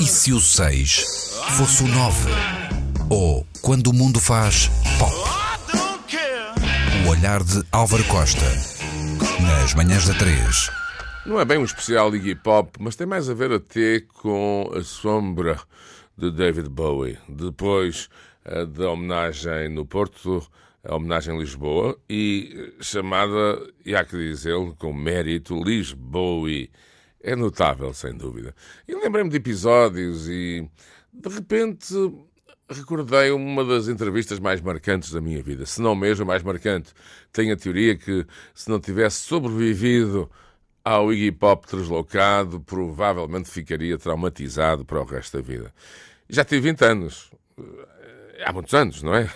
E se o 6 fosse o 9? Ou quando o mundo faz pop? O olhar de Álvaro Costa. Nas manhãs da 3. Não é bem um especial Iggy Pop, mas tem mais a ver até com a sombra de David Bowie. Depois eh, da homenagem no Porto, a homenagem em Lisboa, e chamada, e há que dizê-lo, com mérito, Lisboa. É notável, sem dúvida. E lembrei-me de episódios e, de repente, recordei uma das entrevistas mais marcantes da minha vida. Se não mesmo mais marcante. Tenho a teoria que, se não tivesse sobrevivido ao Iggy Pop deslocado, provavelmente ficaria traumatizado para o resto da vida. Já tive 20 anos. Há muitos anos, não é?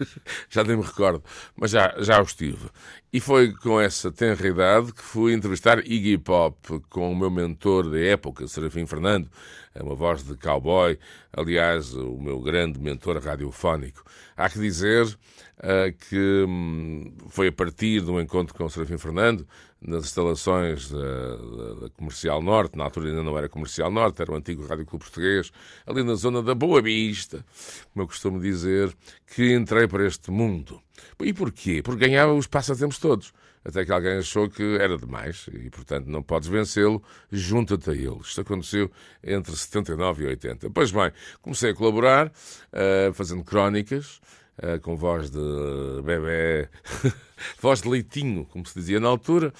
já nem me recordo, mas já, já os tive. E foi com essa tenra idade que fui entrevistar Iggy Pop com o meu mentor da época, Serafim Fernando, é uma voz de cowboy, aliás, o meu grande mentor radiofónico. Há que dizer uh, que um, foi a partir de um encontro com o Serafim Fernando, nas instalações da, da, da, Comercial Norte, na altura ainda não era Comercial Norte, era o antigo Rádio Clube Português, ali na zona da Boa Vista, como eu costumo dizer, que entrei para este mundo. E porquê? Porque ganhava os passatempos todos. Até que alguém achou que era demais e, portanto, não podes vencê-lo, junta-te a ele. Isto aconteceu entre 79 e 80. Pois bem, comecei a colaborar, uh, fazendo crónicas, uh, com voz de bebê, voz de leitinho, como se dizia na altura,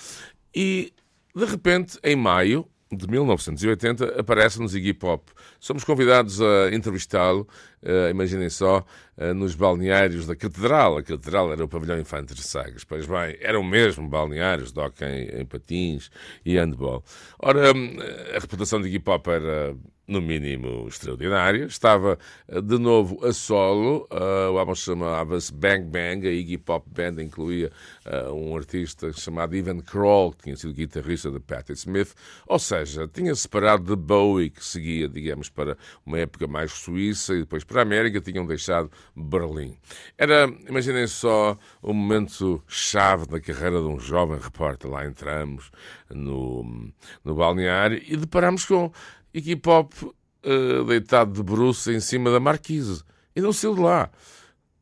e, de repente, em maio, de 1980, aparece-nos Iggy Pop. Somos convidados a entrevistá-lo, uh, imaginem só, uh, nos balneários da Catedral. A Catedral era o pavilhão Infante de Sagres. Pois bem, eram mesmo balneários de hockey em, em patins e handball. Ora, hum, a reputação de Iggy Pop era no mínimo extraordinária. Estava eh, de novo a solo, uh, o álbum chamava-se Bang Bang, a Iggy Pop Band incluía uh, um artista chamado Ivan Kroll, que tinha sido guitarrista de Patti Smith, ou seja, tinha separado de Bowie, que seguia, digamos, para uma época mais suíça e depois para a América, tinham deixado Berlim. Era, imaginem só, um momento chave na carreira de um jovem repórter. Lá entramos no, no balneário e deparamos com Iggy Pop uh, deitado de bruços em cima da marquise. E não saiu de lá.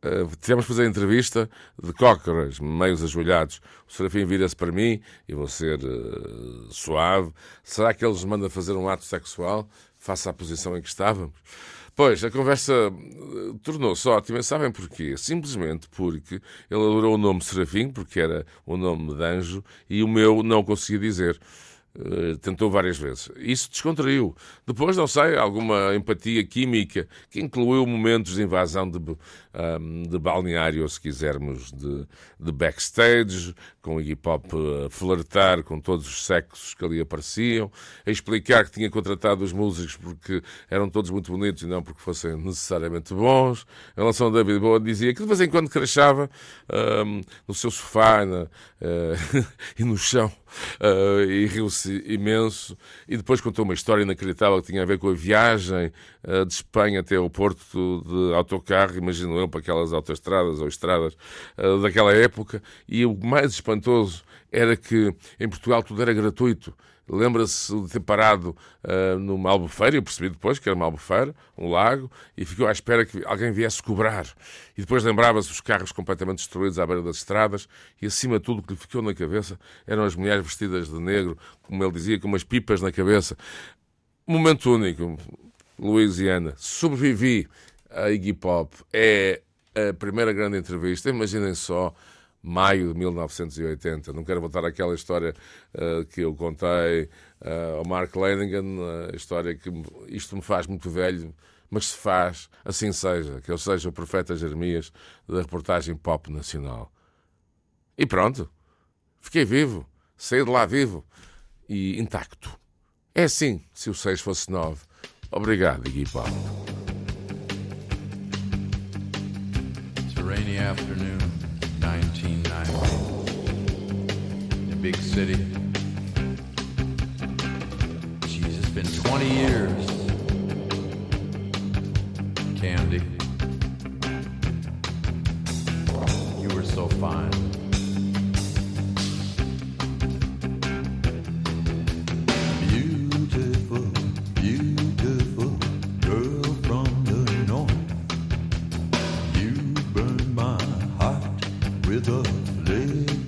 Uh, tivemos que fazer a entrevista de cócoras, meios ajoelhados. O Serafim vira-se para mim e vou ser uh, suave. Será que ele nos manda fazer um ato sexual face à posição em que estávamos? Pois, a conversa tornou-se ótima. Sabem porquê? Simplesmente porque ele adorou o nome Serafim, porque era o nome de anjo, e o meu não conseguia dizer. Uh, tentou várias vezes. Isso descontraiu. Depois, não sei, alguma empatia química que incluiu momentos de invasão de, um, de balneário, se quisermos, de, de backstage, com hip hop a flertar com todos os sexos que ali apareciam, a explicar que tinha contratado os músicos porque eram todos muito bonitos e não porque fossem necessariamente bons. Em relação a David Bowie, dizia que de vez em quando crachava um, no seu sofá na, uh, e no chão uh, e riu-se imenso. E depois contou uma história inacreditável que tinha a ver com a viagem uh, de Espanha até ao Porto de autocarro, imagino eu, para aquelas autoestradas ou estradas uh, daquela época. E o mais espantoso era que em Portugal tudo era gratuito. Lembra-se de ter parado uh, numa albufeira, eu percebi depois que era uma albufeira, um lago, e ficou à espera que alguém viesse cobrar. E depois lembrava-se os carros completamente destruídos à beira das estradas, e acima de tudo o que lhe ficou na cabeça eram as mulheres vestidas de negro, como ele dizia, com umas pipas na cabeça. Momento único, Louisiana. Sobrevivi a Iggy Pop. É a primeira grande entrevista. Imaginem só maio de 1980. Não quero voltar àquela história uh, que eu contei uh, ao Mark Lanigan, a história que isto me faz muito velho, mas se faz, assim seja, que eu seja o profeta Jeremias da reportagem pop nacional. E pronto, fiquei vivo, saí de lá vivo e intacto. É assim, se o 6 fosse 9. Obrigado, Pop. It's a rainy afternoon. 1990 in the big city. Jeez, it's been 20 years. Candy, you were so fine. burn the lenta.